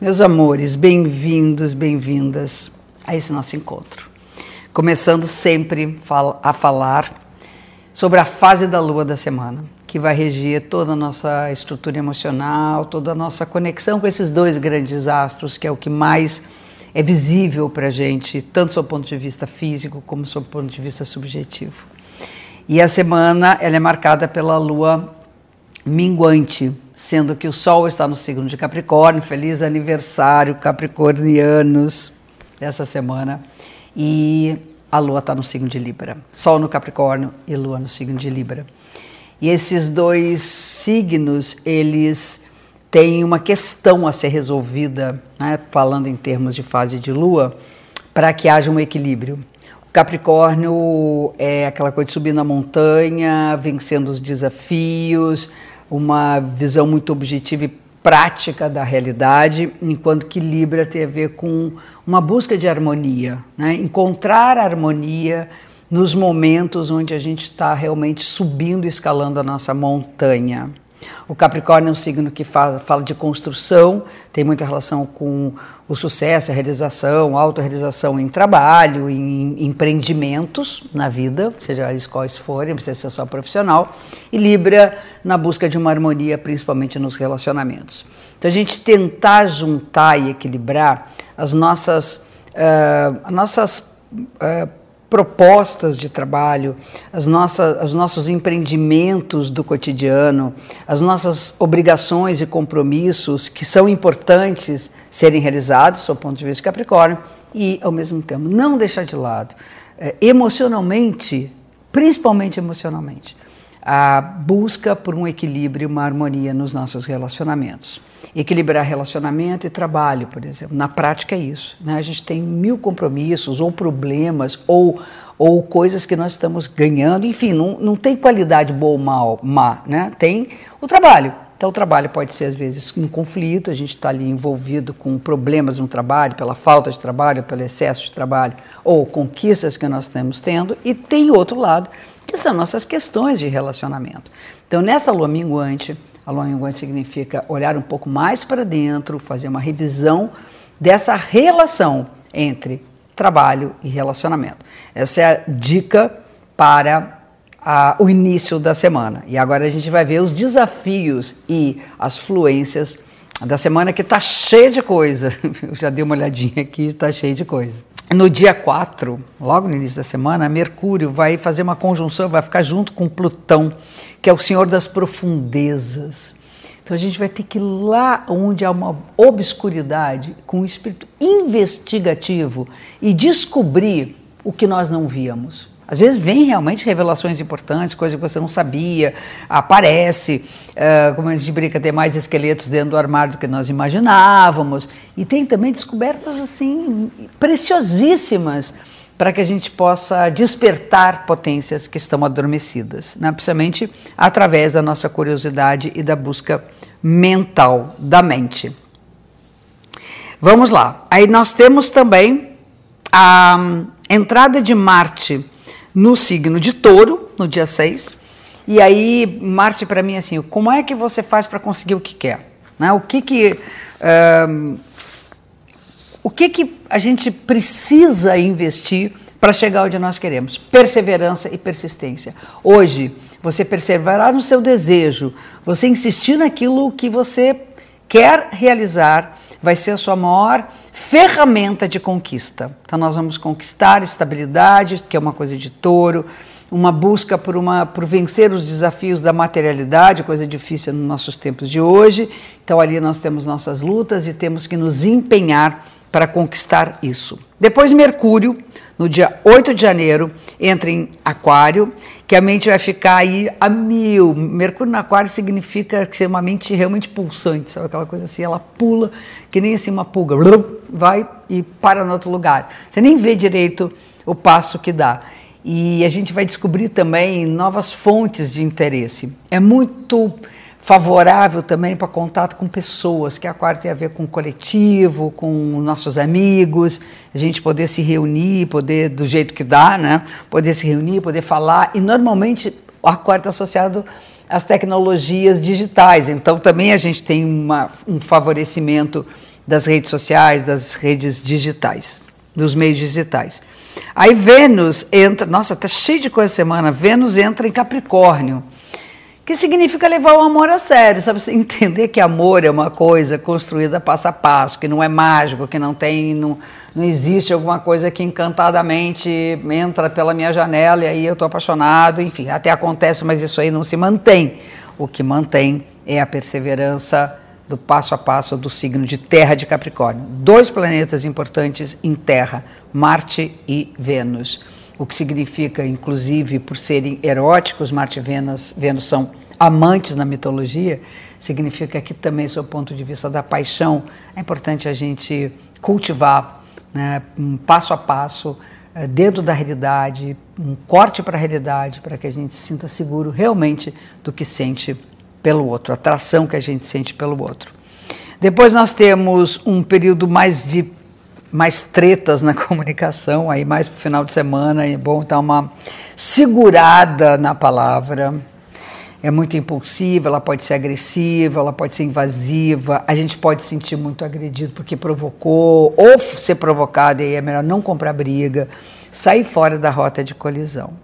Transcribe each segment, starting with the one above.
Meus amores, bem-vindos, bem-vindas a esse nosso encontro. Começando sempre a falar sobre a fase da lua da semana, que vai reger toda a nossa estrutura emocional, toda a nossa conexão com esses dois grandes astros, que é o que mais é visível para a gente, tanto do ponto de vista físico como do ponto de vista subjetivo. E a semana ela é marcada pela lua minguante, sendo que o Sol está no signo de Capricórnio. Feliz aniversário, Capricornianos, dessa semana. E a Lua está no signo de Libra. Sol no Capricórnio e Lua no signo de Libra. E esses dois signos, eles têm uma questão a ser resolvida, né, falando em termos de fase de Lua, para que haja um equilíbrio. Capricórnio é aquela coisa de subir na montanha, vencendo os desafios, uma visão muito objetiva e prática da realidade, enquanto que Libra tem a ver com uma busca de harmonia, né? encontrar harmonia nos momentos onde a gente está realmente subindo escalando a nossa montanha. O Capricórnio é um signo que fala, fala de construção, tem muita relação com o sucesso, a realização, a autorrealização em trabalho, em empreendimentos na vida, seja eles quais forem, precisa ser só profissional. E Libra na busca de uma harmonia, principalmente nos relacionamentos. Então a gente tentar juntar e equilibrar as nossas, uh, as nossas uh, propostas de trabalho, as nossas, os nossos empreendimentos do cotidiano, as nossas obrigações e compromissos que são importantes serem realizados, do ponto de vista de Capricórnio, e, ao mesmo tempo, não deixar de lado, é, emocionalmente, principalmente emocionalmente, a busca por um equilíbrio, uma harmonia nos nossos relacionamentos. Equilibrar relacionamento e trabalho, por exemplo. Na prática é isso. Né? A gente tem mil compromissos ou problemas ou, ou coisas que nós estamos ganhando. Enfim, não, não tem qualidade boa ou mal, má. Né? Tem o trabalho. Então, o trabalho pode ser, às vezes, um conflito, a gente está ali envolvido com problemas no trabalho, pela falta de trabalho, pelo excesso de trabalho, ou conquistas que nós estamos tendo, e tem outro lado, que são nossas questões de relacionamento. Então, nessa lua minguante, a lua minguante significa olhar um pouco mais para dentro, fazer uma revisão dessa relação entre trabalho e relacionamento. Essa é a dica para a, o início da semana. E agora a gente vai ver os desafios e as fluências da semana que está cheia de coisa. Eu já dei uma olhadinha aqui, está cheia de coisa. No dia 4, logo no início da semana, Mercúrio vai fazer uma conjunção, vai ficar junto com Plutão, que é o senhor das profundezas. Então a gente vai ter que ir lá onde há uma obscuridade, com um espírito investigativo e descobrir o que nós não víamos. Às vezes vem realmente revelações importantes, coisa que você não sabia, aparece, uh, como a gente brinca, tem mais esqueletos dentro do armário do que nós imaginávamos. E tem também descobertas assim preciosíssimas para que a gente possa despertar potências que estão adormecidas, né? principalmente através da nossa curiosidade e da busca mental da mente. Vamos lá. Aí nós temos também a entrada de Marte no signo de touro, no dia 6. E aí, Marte, para mim, assim, como é que você faz para conseguir o que quer? Né? O que que. Um, o que que a gente precisa investir para chegar onde nós queremos? Perseverança e persistência. Hoje, você perseverar no seu desejo, você insistir naquilo que você quer realizar, vai ser a sua maior ferramenta de conquista. Então, nós vamos conquistar estabilidade, que é uma coisa de touro, uma busca por, uma, por vencer os desafios da materialidade, coisa difícil nos nossos tempos de hoje. Então, ali nós temos nossas lutas e temos que nos empenhar para conquistar isso. Depois, Mercúrio, no dia 8 de janeiro, entra em Aquário, que a mente vai ficar aí a mil. Mercúrio no Aquário significa ser uma mente realmente pulsante, sabe aquela coisa assim? Ela pula, que nem assim uma pulga, vai e para no outro lugar. Você nem vê direito o passo que dá. E a gente vai descobrir também novas fontes de interesse. É muito favorável também para contato com pessoas, que a quarta tem a ver com o coletivo, com nossos amigos, a gente poder se reunir, poder, do jeito que dá, né? Poder se reunir, poder falar. E normalmente a quarta é associado às tecnologias digitais. Então também a gente tem uma, um favorecimento das redes sociais, das redes digitais, dos meios digitais. Aí Vênus entra, nossa, tá cheio de coisa semana. Vênus entra em Capricórnio que significa levar o amor a sério, sabe? Entender que amor é uma coisa construída passo a passo, que não é mágico, que não tem, não, não existe alguma coisa que encantadamente entra pela minha janela e aí eu estou apaixonado, enfim, até acontece, mas isso aí não se mantém. O que mantém é a perseverança do passo a passo do signo de Terra de Capricórnio. Dois planetas importantes em Terra, Marte e Vênus o que significa, inclusive, por serem eróticos, Marte e Vênus, Vênus são amantes na mitologia, significa que também, do ponto de vista da paixão, é importante a gente cultivar né, um passo a passo, eh, dentro da realidade, um corte para a realidade, para que a gente sinta seguro realmente do que sente pelo outro, a atração que a gente sente pelo outro. Depois nós temos um período mais de mais tretas na comunicação, aí mais para o final de semana é bom dar uma segurada na palavra. É muito impulsiva, ela pode ser agressiva, ela pode ser invasiva, a gente pode se sentir muito agredido porque provocou, ou ser provocado, e aí é melhor não comprar briga, sair fora da rota de colisão.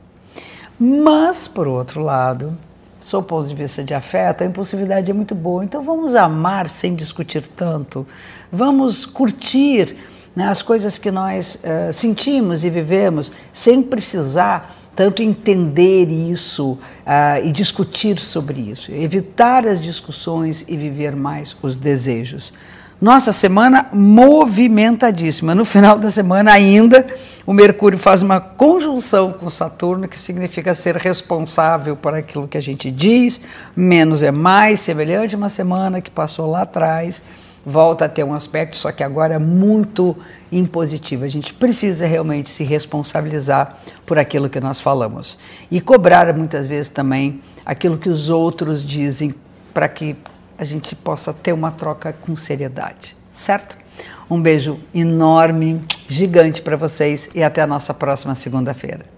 Mas, por outro lado, sob o ponto de vista de afeto, a impulsividade é muito boa. Então vamos amar sem discutir tanto, vamos curtir né, as coisas que nós uh, sentimos e vivemos sem precisar tanto entender isso uh, e discutir sobre isso, evitar as discussões e viver mais os desejos. Nossa semana movimentadíssima. No final da semana ainda, o Mercúrio faz uma conjunção com Saturno, que significa ser responsável por aquilo que a gente diz, menos é mais, semelhante a uma semana que passou lá atrás volta a ter um aspecto, só que agora é muito impositivo. A gente precisa realmente se responsabilizar por aquilo que nós falamos e cobrar muitas vezes também aquilo que os outros dizem para que a gente possa ter uma troca com seriedade, certo? Um beijo enorme, gigante para vocês e até a nossa próxima segunda-feira.